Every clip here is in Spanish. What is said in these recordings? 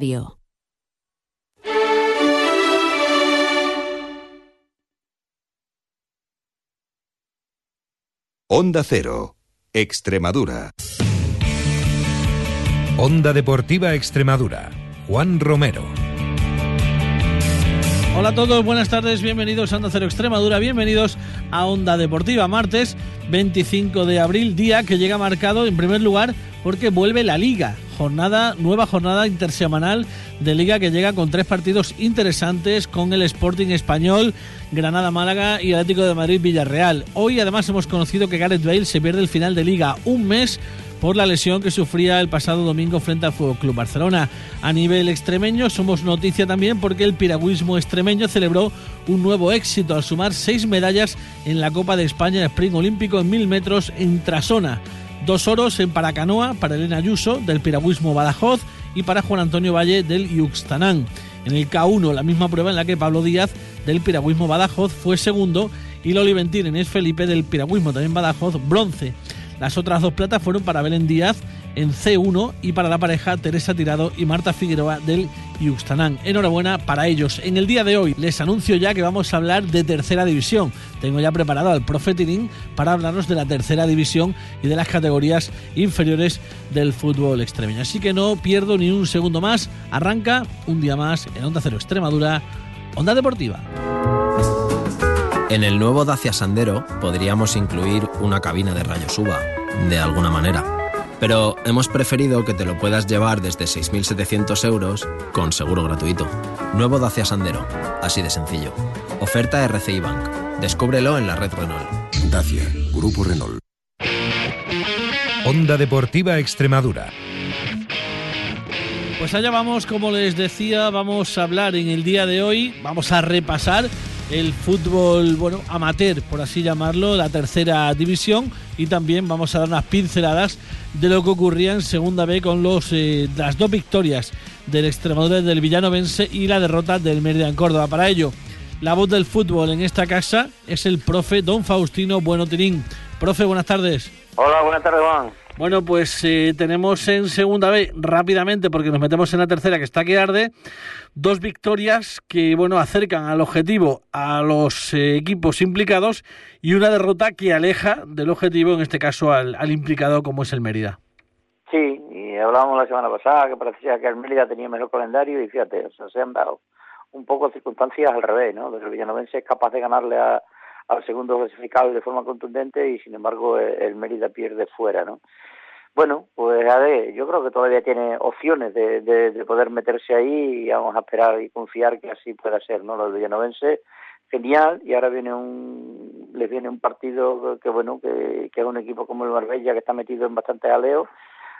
Radio. Onda Cero, Extremadura. Onda Deportiva Extremadura. Juan Romero. Hola a todos, buenas tardes, bienvenidos a Onda Cero Extremadura, bienvenidos a Onda Deportiva, martes 25 de abril, día que llega marcado en primer lugar porque vuelve la liga, jornada, nueva jornada intersemanal de liga que llega con tres partidos interesantes con el Sporting Español, Granada Málaga y Atlético de Madrid Villarreal. Hoy además hemos conocido que Gareth Bale se pierde el final de liga, un mes por la lesión que sufría el pasado domingo frente al Fútbol Club Barcelona. A nivel extremeño somos noticia también porque el piragüismo extremeño celebró un nuevo éxito al sumar seis medallas en la Copa de España Spring Olímpico en mil metros en Trasona. Dos oros en paracanoa para Elena Ayuso del piragüismo Badajoz y para Juan Antonio Valle del Yuxtanán. En el K1, la misma prueba en la que Pablo Díaz del piragüismo Badajoz fue segundo y Loli Ventir es Felipe del piragüismo también Badajoz bronce. Las otras dos platas fueron para Belén Díaz en C1 y para la pareja Teresa Tirado y Marta Figueroa del Yuxtanán. Enhorabuena para ellos. En el día de hoy les anuncio ya que vamos a hablar de tercera división. Tengo ya preparado al profe para hablarnos de la tercera división y de las categorías inferiores del fútbol extremeño. Así que no pierdo ni un segundo más. Arranca un día más en Onda Cero Extremadura, Onda Deportiva. En el nuevo Dacia Sandero podríamos incluir una cabina de rayos UVA, de alguna manera. Pero hemos preferido que te lo puedas llevar desde 6.700 euros con seguro gratuito. Nuevo Dacia Sandero, así de sencillo. Oferta RCI Bank. Descúbrelo en la red Renault. Dacia, Grupo Renault. Onda Deportiva Extremadura. Pues allá vamos, como les decía, vamos a hablar en el día de hoy, vamos a repasar el fútbol, bueno, amateur, por así llamarlo, la tercera división y también vamos a dar unas pinceladas de lo que ocurría en Segunda B con los, eh, las dos victorias del Extremadura del Villanovense y la derrota del Mérida en Córdoba. Para ello, la voz del fútbol en esta casa es el profe Don Faustino Bueno Tirín. Profe, buenas tardes. Hola, buenas tardes, Juan. Bueno, pues eh, tenemos en segunda B rápidamente, porque nos metemos en la tercera que está que arde, dos victorias que bueno acercan al objetivo a los eh, equipos implicados y una derrota que aleja del objetivo, en este caso al, implicado como es el Mérida. Sí, y hablábamos la semana pasada que parecía que el Mérida tenía mejor calendario y fíjate, o sea, se han dado un poco circunstancias al revés, ¿no? el Villanovense es capaz de ganarle al segundo clasificado de forma contundente y sin embargo el Mérida pierde fuera, ¿no? Bueno, pues a ver, yo creo que todavía tiene opciones de, de, poder meterse ahí y vamos a esperar y confiar que así pueda ser, ¿no? Los villanovenses, genial, y ahora viene un, les viene un partido que, bueno, que, que es un equipo como el Marbella que está metido en bastante aleo,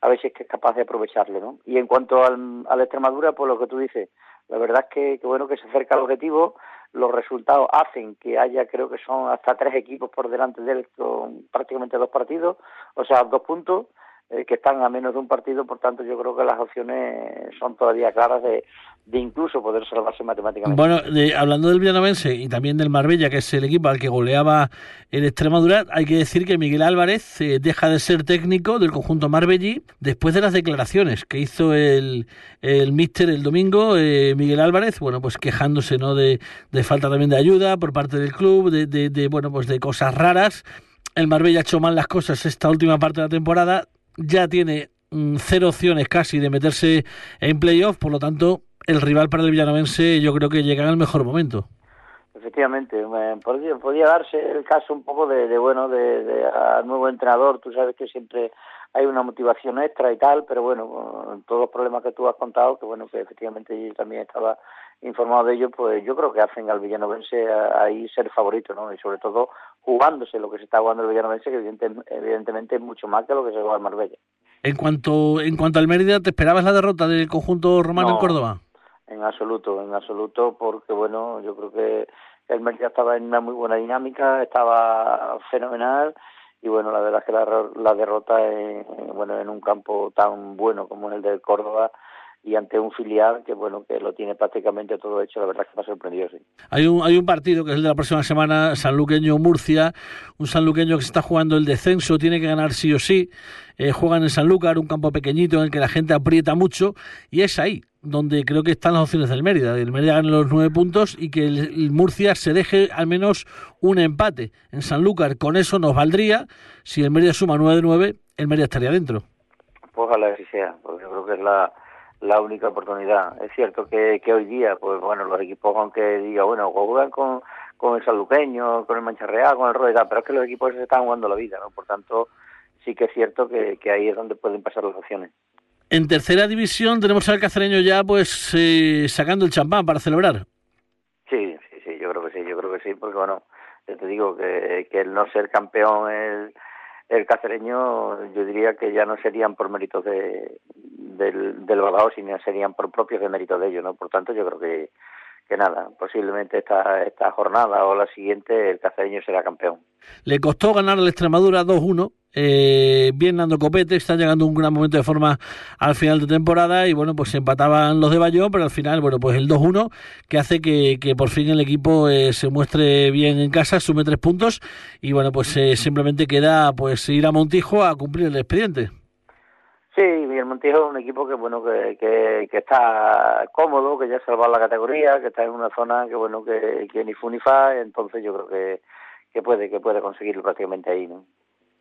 a ver si es que es capaz de aprovecharlo, ¿no? Y en cuanto al, a Extremadura, pues lo que tú dices, la verdad es que, que bueno que se acerca al objetivo, los resultados hacen que haya, creo que son hasta tres equipos por delante de él con prácticamente dos partidos, o sea, dos puntos, eh, que están a menos de un partido, por tanto yo creo que las opciones son todavía claras de, de incluso poder salvarse matemáticamente. Bueno, hablando del Villanovense y también del Marbella, que es el equipo al que goleaba el Extremadura, hay que decir que Miguel Álvarez eh, deja de ser técnico del conjunto marbellí después de las declaraciones que hizo el, el míster el domingo, eh, Miguel Álvarez, bueno, pues quejándose no de, de, falta también de ayuda por parte del club, de, de, de bueno, pues de cosas raras. El Marbella ha hecho mal las cosas esta última parte de la temporada, ya tiene mm, cero opciones casi de meterse en playoff, por lo tanto, el rival para el villanovense yo creo que llega en el mejor momento. Efectivamente, podría, darse el caso un poco de, bueno, de, de nuevo entrenador, tú sabes que siempre hay una motivación extra y tal, pero bueno, todos los problemas que tú has contado, que bueno, que efectivamente yo también estaba informado de ello, pues yo creo que hacen al villanovense ahí ser favorito, ¿no? Y sobre todo jugándose lo que se está jugando el villanovense, que evidentemente, es mucho más que lo que se juega el Marbella. En cuanto, en cuanto al Mérida, ¿te esperabas la derrota del conjunto romano en Córdoba? En absoluto, en absoluto, porque bueno, yo creo que el Mérida estaba en una muy buena dinámica, estaba fenomenal y bueno, la verdad es que la, derrota en, bueno, en un campo tan bueno como el del Córdoba y ante un filial que bueno que lo tiene prácticamente todo hecho la verdad es que me ha sorprendido hay un hay un partido que es el de la próxima semana Sanluqueño Murcia un Sanluqueño que se está jugando el descenso tiene que ganar sí o sí eh, juegan en Sanlúcar un campo pequeñito en el que la gente aprieta mucho y es ahí donde creo que están las opciones del Mérida. El Mérida gane los nueve puntos y que el, Murcia se deje al menos un empate en Sanlúcar. Con eso nos valdría, si el Mérida suma nueve de nueve, el Mérida estaría dentro. Pues ojalá que sea, porque yo creo que es la, la única oportunidad. Es cierto que, que hoy día, pues bueno, los equipos, aunque diga, bueno, juegan con, el Sanluqueño, con el Mancha Real, con el Rueda, pero es que los equipos se están jugando la vida, ¿no? Por tanto, sí que es cierto que ahí es donde pueden pasar las opciones. En tercera división tenemos al cacereño ya pues eh, sacando el champán para celebrar. Sí, sí, sí, yo creo que sí, yo creo que sí, porque bueno, te digo que, que el no ser campeón el, el cacereño, yo diría que ya no serían por méritos de, del, del sino serían por propios de méritos de ellos, ¿no? Por tanto, yo creo que, que nada, posiblemente esta, esta jornada o la siguiente el cacereño será campeón. Le costó ganar al Extremadura 2-1, eh, bien Nando Copete, está llegando un gran momento de forma al final de temporada y bueno, pues se empataban los de Bayón, pero al final, bueno, pues el 2-1 que hace que, que, por fin el equipo eh, se muestre bien en casa, sume tres puntos y bueno, pues eh, simplemente queda pues ir a Montijo a cumplir el expediente. Sí, el Montijo es un equipo que bueno que, que, está cómodo, que ya ha salvado la categoría, que está en una zona que bueno que, que ni fu ni fa, entonces yo creo que, que puede que puede conseguirlo prácticamente ahí, ¿no?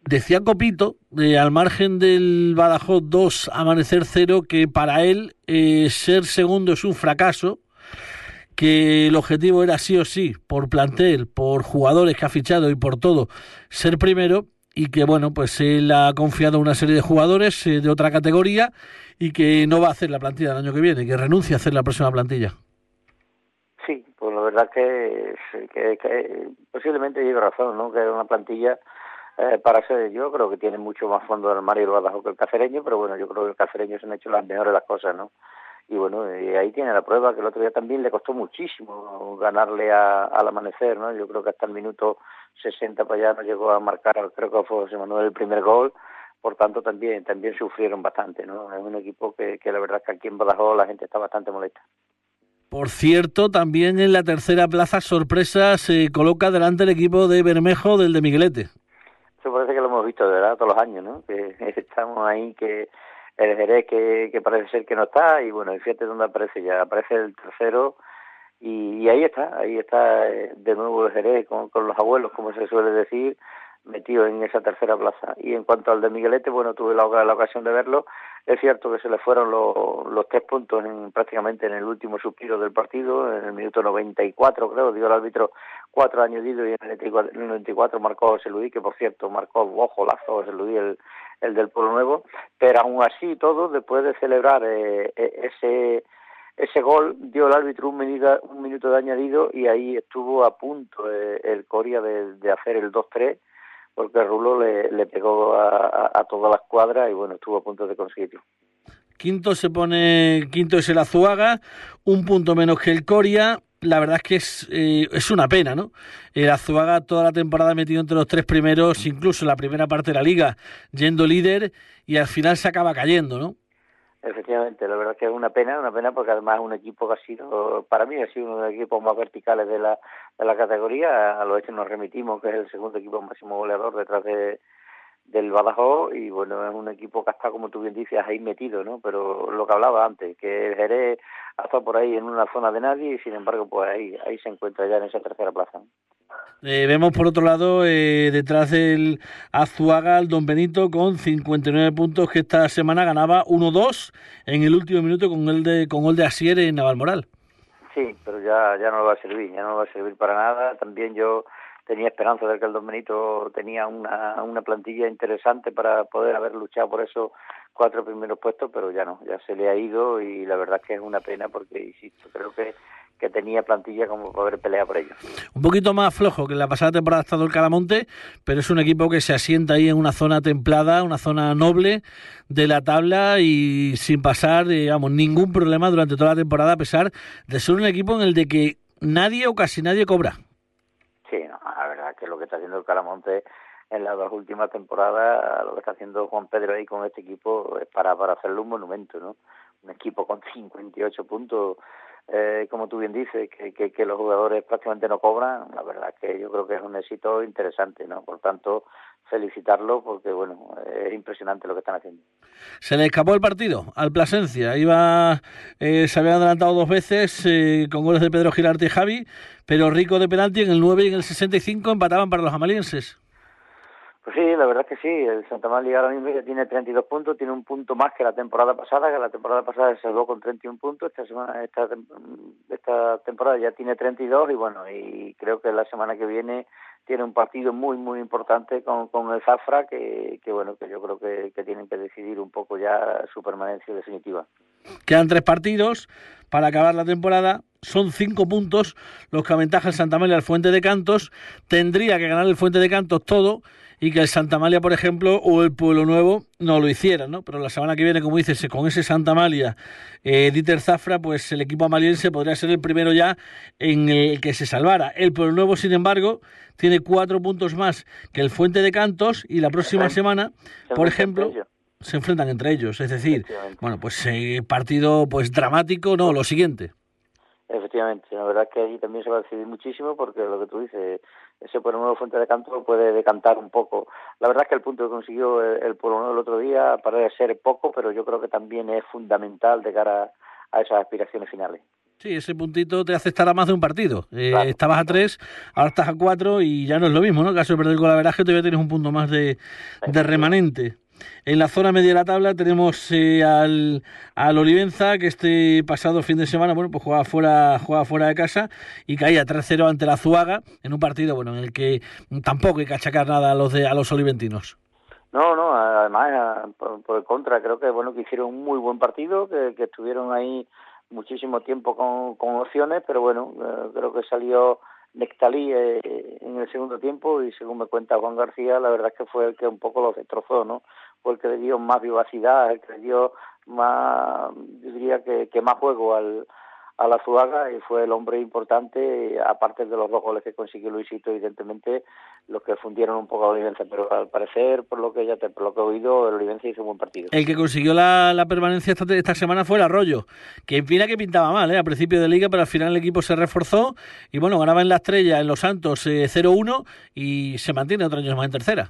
Decía Copito, de, al margen del Badajoz 2, Amanecer 0, que para él eh, ser segundo es un fracaso, que el objetivo era sí o sí, por plantel, por jugadores que ha fichado y por todo, ser primero, y que bueno, pues él ha confiado a una serie de jugadores eh, de otra categoría y que no va a hacer la plantilla el año que viene, que renuncia a hacer la próxima plantilla. Sí, pues la verdad que, que, que posiblemente lleve razón, ¿no? Que era una plantilla eh, para ser, yo creo que tiene mucho más fondo del armario el Badajoz que el cacereño, pero bueno, yo creo que el cacereño se han hecho las mejores las cosas, ¿no? Y bueno, y ahí tiene la prueba que el otro día también le costó muchísimo ganarle a, al amanecer, ¿no? Yo creo que hasta el minuto 60 para allá no llegó a marcar, creo que fue José Manuel el primer gol, por tanto también también sufrieron bastante, ¿no? Es un equipo que, que la verdad es que aquí en Badajoz la gente está bastante molesta. Por cierto, también en la tercera plaza sorpresa se coloca delante el equipo de Bermejo del de Miguelete. Eso parece que lo hemos visto de verdad todos los años, ¿no? Que estamos ahí, que el Jerez que, que parece ser que no está, y bueno, y fíjate dónde aparece ya, aparece el tercero, y, ahí está, ahí está eh, de nuevo el Jerez con, con los abuelos, como se suele decir, metido en esa tercera plaza. Y en cuanto al de Miguelete, bueno, tuve la ocasión de verlo, es cierto que se le fueron los, los tres puntos en, prácticamente en el último suspiro del partido, en el minuto 94, creo, dio el árbitro cuatro añadidos y en el 94 marcó José Luis, que por cierto marcó ojo lazo José Luis, el, el del Pueblo Nuevo, pero aún así todo, después de celebrar eh, e, ese ese gol dio el árbitro un minuto, un minuto de añadido y ahí estuvo a punto eh, el Coria de, de hacer el 2-3 porque Rulo le, le pegó a, a, toda la escuadra y bueno, estuvo a punto de conseguirlo. Quinto se pone, quinto es el Azuaga, un punto menos que el Coria. La verdad es que es, eh, es una pena, ¿no? El Azuaga toda la temporada metido entre los tres primeros, incluso en la primera parte de la liga, yendo líder y al final se acaba cayendo, ¿no? Efectivamente, la verdad es que es una pena, una pena porque además es un equipo que ha sido, para mí ha sido uno de los equipos más verticales de la, de la categoría, a los hechos nos remitimos que es el segundo equipo máximo goleador detrás de, del Badajoz y bueno, es un equipo que está, como tú bien dices, ahí metido, ¿no? Pero lo que hablaba antes, que el Jerez ha estado por ahí en una zona de nadie y sin embargo, pues ahí, ahí se encuentra ya en esa tercera plaza. Eh, vemos por otro lado eh, detrás del Azuaga el Don Benito con 59 puntos que esta semana ganaba 1-2 en el último minuto con el de con gol de Asier en Navalmoral. Sí, pero ya ya no va a servir, ya no va a servir para nada. También yo tenía esperanza de que el Don Benito tenía una, una plantilla interesante para poder haber luchado por esos cuatro primeros puestos, pero ya no, ya se le ha ido y la verdad es que es una pena porque, insisto, creo que que tenía plantilla como poder pelear por ello. Un poquito más flojo que en la pasada temporada ha estado el Calamonte, pero es un equipo que se asienta ahí en una zona templada, una zona noble de la tabla y sin pasar, digamos, ningún problema durante toda la temporada, a pesar de ser un equipo en el de que nadie o casi nadie cobra. Sí, la verdad que lo que está haciendo el Calamonte en las dos últimas temporadas, lo que está haciendo Juan Pedro ahí con este equipo es para, para hacerle un monumento, ¿no? Un equipo con 58 puntos eh, como tú bien dices, que, que, los jugadores prácticamente no cobran, la verdad que yo creo que es un éxito interesante, ¿no? Por tanto, felicitarlo porque, bueno, es impresionante lo que están haciendo. Se le escapó el partido al Plasencia, iba, eh, se habían adelantado dos veces eh, con goles de Pedro Girarte y Javi, pero rico de penalti en el 9 y en el 65 empataban para los amalienses. Pues sí, la verdad es que sí. El Santa María ahora mismo ya tiene 32 puntos, tiene un punto más que la temporada pasada, que la temporada pasada se salvó con 31 puntos. Esta semana, esta, esta temporada ya tiene 32 y bueno, y creo que la semana que viene tiene un partido muy muy importante con, el Zafra que, que bueno que yo creo que, que tienen que decidir un poco ya su permanencia definitiva. Quedan tres partidos para acabar la temporada. Son cinco puntos los que aventaja el Santa María al Fuente de Cantos. Tendría que ganar el Fuente de Cantos todo y que el Santa Malia, por ejemplo, o el Pueblo Nuevo no lo hicieran, ¿no? Pero la semana que viene, como dices, con ese Santa Malia, eh, Dieter Zafra, pues el equipo amaliense podría ser el primero ya en el que se salvara. El Pueblo Nuevo, sin embargo, tiene cuatro puntos más que el Fuente de Cantos y la próxima semana, por ejemplo, se enfrentan entre ellos. Es decir, bueno, pues eh, partido pues dramático, no, lo siguiente. Efectivamente, la verdad es que allí también se va a decidir muchísimo porque lo que tú dices, ese Pueblo Nuevo Fuente de Canto puede decantar un poco. La verdad es que el punto que consiguió el, Pueblo Nuevo el otro día parece ser poco, pero yo creo que también es fundamental de cara a esas aspiraciones finales. Sí, ese puntito te hace estar a más de un partido. Eh, estabas a tres, ahora estás a cuatro y ya no es lo mismo, ¿no? Caso de perder el que todavía tienes un punto más de, de remanente. En la zona media de la tabla tenemos eh, al, al, Olivenza, que este pasado fin de semana, bueno, pues jugaba fuera, jugaba fuera de casa y caía 3-0 ante la Zuaga en un partido, bueno, en el que tampoco hay que achacar nada a los de a los oliventinos. No, no, además, por, el contra, creo que bueno que hicieron un muy buen partido, que, que estuvieron ahí muchísimo tiempo con, con opciones, pero bueno, eh, creo que salió Nectalí eh, en el segundo tiempo y según me cuenta Juan García, la verdad es que fue el que un poco lo destrozó, ¿no? Fue el que le dio más vivacidad, el que le dio más, yo diría que, que más juego al, a la Zuaga y fue el hombre importante, aparte de los dos goles que consiguió Luisito, evidentemente, los que fundieron un poco a Olivencia, pero al parecer, por lo que ya te, por lo que he oído, el Olivencia hizo un buen partido. El que consiguió la, la permanencia esta, esta, semana fue el Arroyo, que en fin que pintaba mal, ¿eh? a principio de liga, pero al final el equipo se reforzó y bueno, ganaba en la estrella en Los Santos 0-1 eh, y se mantiene otro año más en tercera.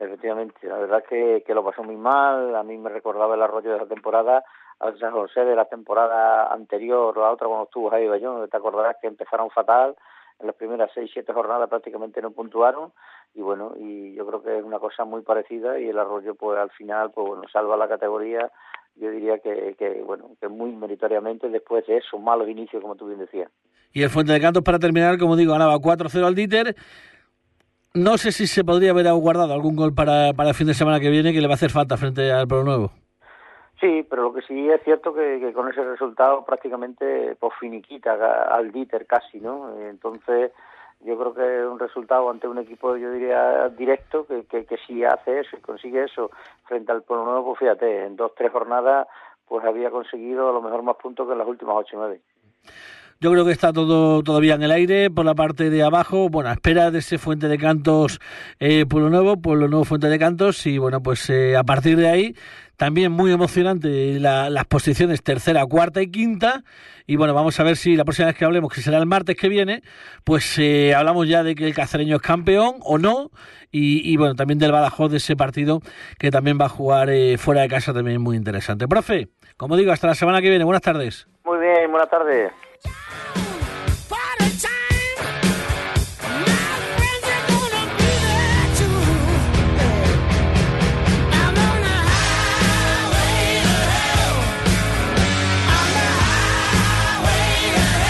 Efectivamente, la verdad que, que lo pasó muy mal, a mí me recordaba el Arroyo de la temporada al San José de la temporada anterior, la otra cuando estuvo ahí Bayón, te acordarás que empezaron fatal, en las primeras seis, siete jornadas prácticamente no puntuaron y bueno, y yo creo que es una cosa muy parecida y el Arroyo pues al final pues bueno, salva la categoría, yo diría que, que bueno, que muy meritoriamente después de eso, malos inicios como tú bien decías. Y el Fuente de Cantos para terminar, como digo, ganaba 4-0 al Dieter. No sé si se podría haber guardado algún gol para, para el fin de semana que viene que le va a hacer falta frente al Pro Nuevo. Sí, pero lo que sí es cierto que, que con ese resultado prácticamente pues finiquita al Dieter casi, ¿no? Entonces yo creo que es un resultado ante un equipo, yo diría, directo, que, que, si hace eso y consigue eso frente al Pueblo Nuevo, pues fíjate, en dos, tres jornadas pues había conseguido a lo mejor más puntos que en las últimas ocho y nueve. Yo creo que está todo todavía en el aire por la parte de abajo. Bueno, a espera de ese Fuente de Cantos eh, Pueblo Nuevo, Pueblo Nuevo Fuente de Cantos. Y bueno, pues eh, a partir de ahí también muy emocionante las posiciones tercera, cuarta y quinta. Y bueno, vamos a ver si la próxima vez que hablemos, que será el martes que viene, pues eh, hablamos ya de que el cacereño es campeón o no. Y, bueno, también del Badajoz de ese partido que también va a jugar eh, fuera de casa, también muy interesante. Profe, como digo, hasta la semana que viene. Buenas tardes. Muy bien, buenas tardes. Georgia!